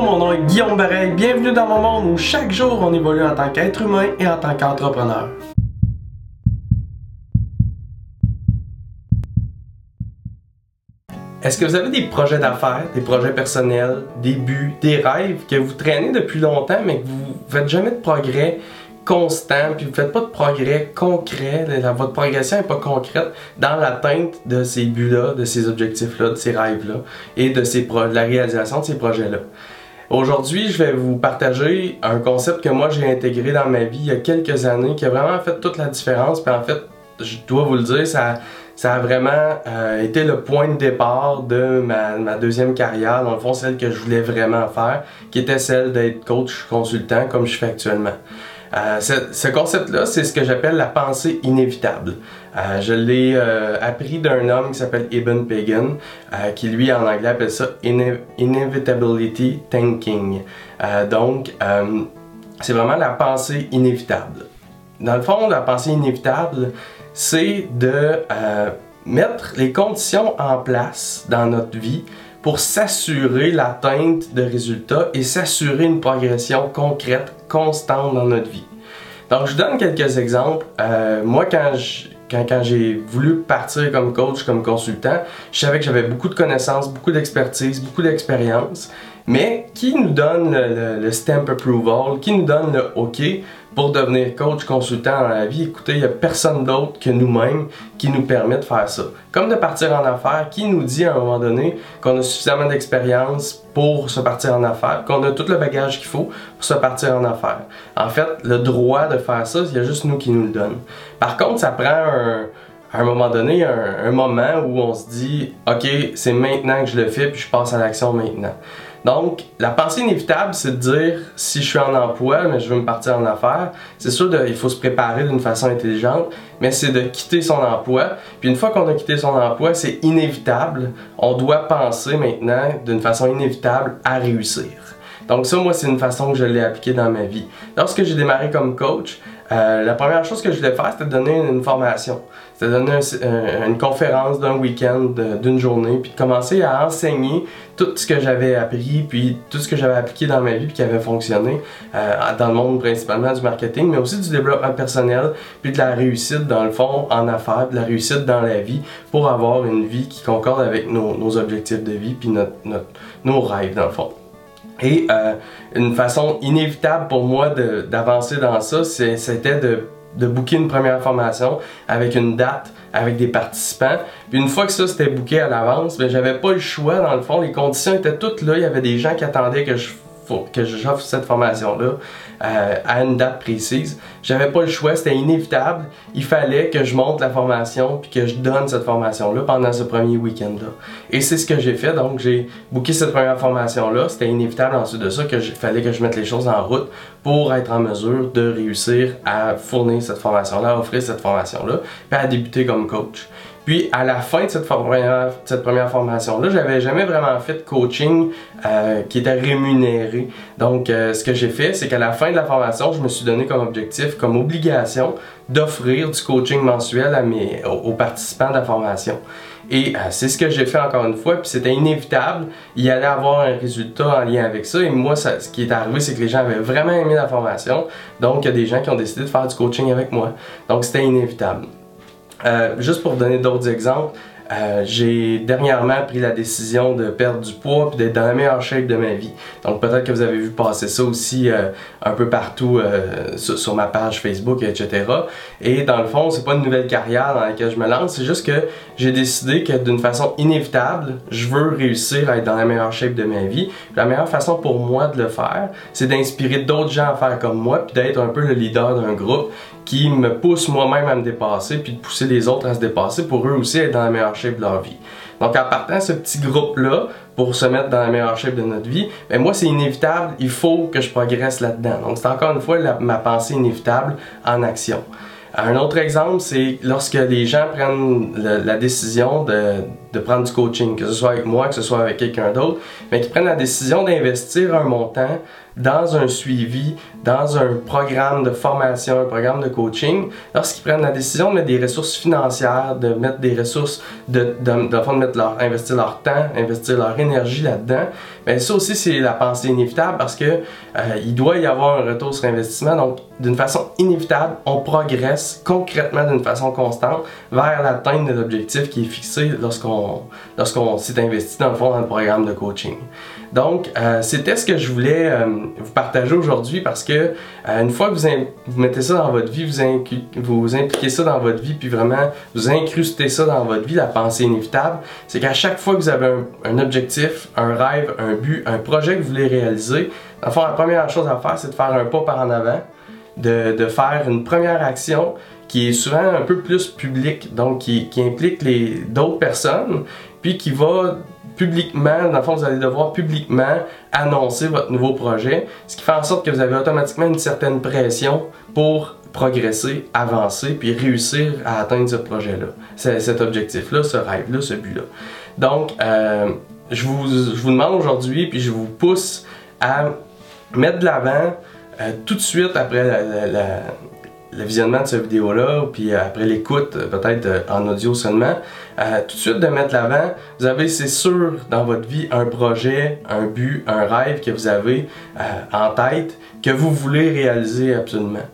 Mon nom est Guillaume Bareil. Bienvenue dans mon monde où chaque jour on évolue en tant qu'être humain et en tant qu'entrepreneur. Est-ce que vous avez des projets d'affaires, des projets personnels, des buts, des rêves que vous traînez depuis longtemps mais que vous ne faites jamais de progrès constant, puis vous faites pas de progrès concret, votre progression n'est pas concrète dans l'atteinte de ces buts-là, de ces objectifs-là, de ces rêves-là et de, ces de la réalisation de ces projets-là. Aujourd'hui, je vais vous partager un concept que moi j'ai intégré dans ma vie il y a quelques années qui a vraiment fait toute la différence. Puis en fait, je dois vous le dire, ça, ça a vraiment euh, été le point de départ de ma, ma, deuxième carrière, dans le fond celle que je voulais vraiment faire, qui était celle d'être coach consultant comme je fais actuellement. Euh, ce, concept-là, c'est ce que j'appelle la pensée inévitable. Euh, je l'ai euh, appris d'un homme qui s'appelle Eben Pagan, qui lui en anglais appelle ça Inevitability Thinking. donc, c'est vraiment la pensée inévitable. Dans le fond, la pensée inévitable, c'est de mettre les conditions en place dans notre vie pour s'assurer l'atteinte de résultats et s'assurer une progression concrète, constante dans notre vie. Donc, je donne quelques exemples. Euh, moi, quand j'ai voulu partir comme coach, comme consultant, je savais que j'avais beaucoup de connaissances, beaucoup d'expertise, beaucoup d'expérience, mais qui nous donne le, stamp approval, qui nous donne le OK? Pour devenir coach consultant dans la vie, écoutez, il n'y a personne d'autre que nous-mêmes qui nous permet de faire ça. Comme de partir en affaires, qui nous dit à un moment donné qu'on a suffisamment d'expérience pour se partir en affaires, qu'on a tout le bagage qu'il faut pour se partir en affaires? En fait, le droit de faire ça, il y a juste nous qui nous le donne. Par contre, ça prend un, moment donné un, un moment où on se dit, OK, c'est maintenant que je le fais, puis je passe à l'action maintenant. Donc, la pensée inévitable, c'est de dire si je suis en emploi, mais je veux me partir en affaires, c'est sûr qu'il faut se préparer d'une façon intelligente, mais c'est de quitter son emploi. Puis une fois qu'on a quitté son emploi, c'est inévitable. On doit penser maintenant d'une façon inévitable à réussir. Donc ça, moi, c'est une façon que je l'ai appliquée dans ma vie. Lorsque j'ai démarré comme coach, euh, la première chose que je voulais faire, c'était donner une, formation. C'était donner une conférence d'un week-end, d'une journée, puis de commencer à enseigner tout ce que j'avais appris, puis tout ce que j'avais appliqué dans ma vie, puis qui avait fonctionné euh, dans le monde principalement du marketing, mais aussi du développement personnel, puis de la réussite dans le fond en affaires, de la réussite dans la vie, pour avoir une vie qui concorde avec nos, objectifs de vie, puis notre, nos rêves dans le fond. Et euh, une façon inévitable pour moi d'avancer dans ça, c'était de, booker une première formation avec une date, avec des participants. Une fois que ça c'était booké à l'avance, ben, j'avais pas le choix dans le fond, les conditions étaient toutes là, il y avait des gens qui attendaient que je que j'offre cette formation-là euh, à une date précise. J'avais pas le choix, c'était inévitable. Il fallait que je monte la formation puis que je donne cette formation-là pendant ce premier week-end-là. Et c'est ce que j'ai fait, donc j'ai booké cette première formation-là. C'était inévitable ensuite de ça qu'il fallait que je mette les choses en route pour être en mesure de réussir à fournir cette formation-là, à offrir cette formation-là, puis à débuter comme coach. Puis à la fin de cette première, formation-là, j'avais jamais vraiment fait de coaching euh, qui était rémunéré. Donc euh, ce que j'ai fait, c'est qu'à la fin de la formation, je me suis donné comme objectif, comme obligation, d'offrir du coaching mensuel aux, participants de la formation. Et euh, c'est ce que j'ai fait encore une fois, puis c'était inévitable. Il y avoir un résultat en lien avec ça. Et moi, ce qui est arrivé, c'est que les gens avaient vraiment aimé la formation. Donc, il y a des gens qui ont décidé de faire du coaching avec moi. Donc, c'était inévitable. Euh, juste pour donner d'autres exemples, euh, j'ai dernièrement pris la décision de perdre du poids et d'être dans la meilleure shape de ma vie. Donc peut-être que vous avez vu passer ça aussi euh, un peu partout euh, sur, ma page Facebook, etc. Et dans le fond, c'est pas une nouvelle carrière dans laquelle je me lance, c'est juste que j'ai décidé que d'une façon inévitable, je veux réussir à être dans la meilleure shape de ma vie. La meilleure façon pour moi de le faire, c'est d'inspirer d'autres gens à faire comme moi puis d'être un peu le leader d'un groupe qui me pousse moi-même à me dépasser puis de pousser les autres à se dépasser pour eux aussi être dans la meilleure de leur vie. Donc en partant ce petit groupe-là pour se mettre dans la meilleure shape de notre vie, ben moi c'est inévitable, il faut que je progresse là-dedans. Donc c'est encore une fois ma pensée inévitable en action. Un autre exemple, c'est lorsque les gens prennent la décision de, de, prendre du coaching, que ce soit avec moi, que ce soit avec quelqu'un d'autre, mais qui prennent la décision d'investir un montant dans un suivi, dans un programme de formation, un programme de coaching, lorsqu'ils prennent la décision de mettre des ressources financières, de mettre des ressources, de, de, de, mettre leur, investir leur temps, investir leur énergie là-dedans, ben ça aussi c'est la pensée inévitable parce que euh, il doit y avoir un retour sur investissement. Donc d'une façon inévitable, on progresse concrètement d'une façon constante vers l'atteinte de l'objectif qui est fixé lorsqu'on lorsqu'on s'est investi dans le fond dans le programme de coaching. Donc, euh, c'était ce que je voulais euh, vous partager aujourd'hui parce que euh, une fois que vous, mettez ça dans votre vie, vous, impliquez ça dans votre vie, puis vraiment vous incrustez ça dans votre vie, la pensée inévitable, c'est qu'à chaque fois que vous avez un, objectif, un rêve, un but, un projet que vous voulez réaliser, fond, la première chose à faire, c'est de faire un pas par en avant, de, de faire une première action qui est souvent un peu plus publique, donc qui, qui implique d'autres personnes, puis qui va publiquement, dans le fond, vous allez devoir publiquement annoncer votre nouveau projet, ce qui fait en sorte que vous avez automatiquement une certaine pression pour progresser, avancer, puis réussir à atteindre ce projet-là, cet objectif-là, ce rêve-là, ce but-là. Donc, euh, je, vous, je, vous, demande aujourd'hui, puis je vous pousse à mettre de l'avant euh, tout de suite après la, le visionnement de cette vidéo-là, puis après l'écoute, peut-être euh, en audio seulement, euh, tout de suite de mettre l'avant, vous avez, c'est sûr, dans votre vie, un projet, un but, un rêve que vous avez euh, en tête, que vous voulez réaliser absolument.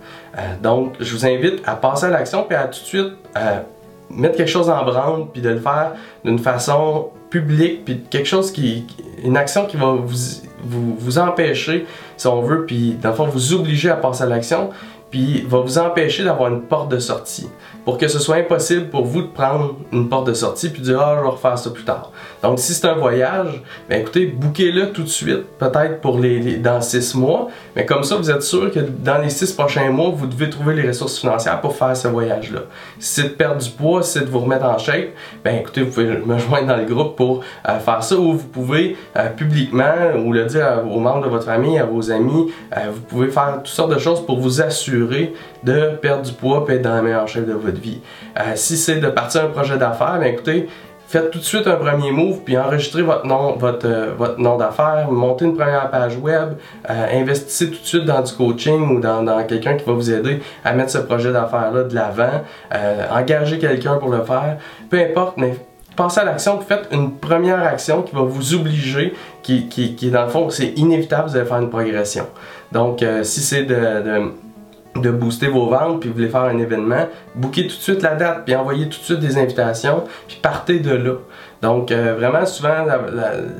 donc, je vous invite à passer à l'action, puis à tout de suite mettre quelque chose en branle, puis de le faire d'une façon publique, puis quelque chose qui, une action qui va vous, vous, vous empêcher, si on veut, puis dans le fond, vous obliger à passer à l'action, puis va vous empêcher d'avoir une porte de sortie. Pour que ce soit impossible pour vous de prendre une porte de sortie puis de dire ah je vais refaire ça plus tard. Donc si c'est un voyage, ben écoutez, bouquez-le tout de suite, peut-être pour les, dans six mois, mais comme ça vous êtes sûr que dans les six prochains mois vous devez trouver les ressources financières pour faire ce voyage-là. Si c'est de perdre du poids, si c'est de vous remettre en shape, ben écoutez vous pouvez me joindre dans le groupe pour euh, faire ça ou vous pouvez euh, publiquement ou le dire aux membres de votre famille, à vos amis, euh, vous pouvez faire toutes sortes de choses pour vous assurer de perdre du poids et être dans la meilleure shape de votre vie. Euh, si c'est de partir un projet d'affaires, bien écoutez, faites tout de suite un premier move, puis enregistrez votre nom, votre, euh, nom d'affaires, montez une première page web, euh, investissez tout de suite dans du coaching ou dans, quelqu'un qui va vous aider à mettre ce projet d'affaires-là de l'avant, engagez quelqu'un pour le faire, peu importe, mais passez à l'action, faites une première action qui va vous obliger, qui, qui, qui dans le fond, c'est inévitable, vous allez faire une progression. Donc, si c'est de de booster vos ventes, puis vous voulez faire un événement, booker tout de suite la date, puis envoyez tout de suite des invitations, puis partez de là. Donc euh, vraiment souvent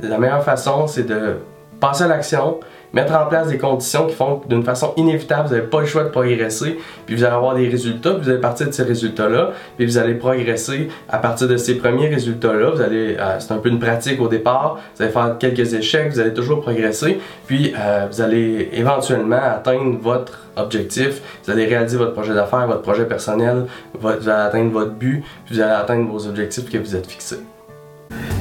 la meilleure façon c'est de passer à l'action, mettre en place des conditions qui font que d'une façon inévitable, vous n'avez pas le choix de progresser, puis vous allez avoir des résultats, puis vous allez partir de ces résultats-là, puis vous allez progresser à partir de ces premiers résultats-là. Vous allez, euh, c'est un peu une pratique au départ, vous allez faire quelques échecs, vous allez toujours progresser, puis euh, vous allez éventuellement atteindre votre objectif, vous allez réaliser votre projet d'affaires, votre projet personnel, vous allez atteindre votre but, puis vous allez atteindre vos objectifs que vous êtes fixés.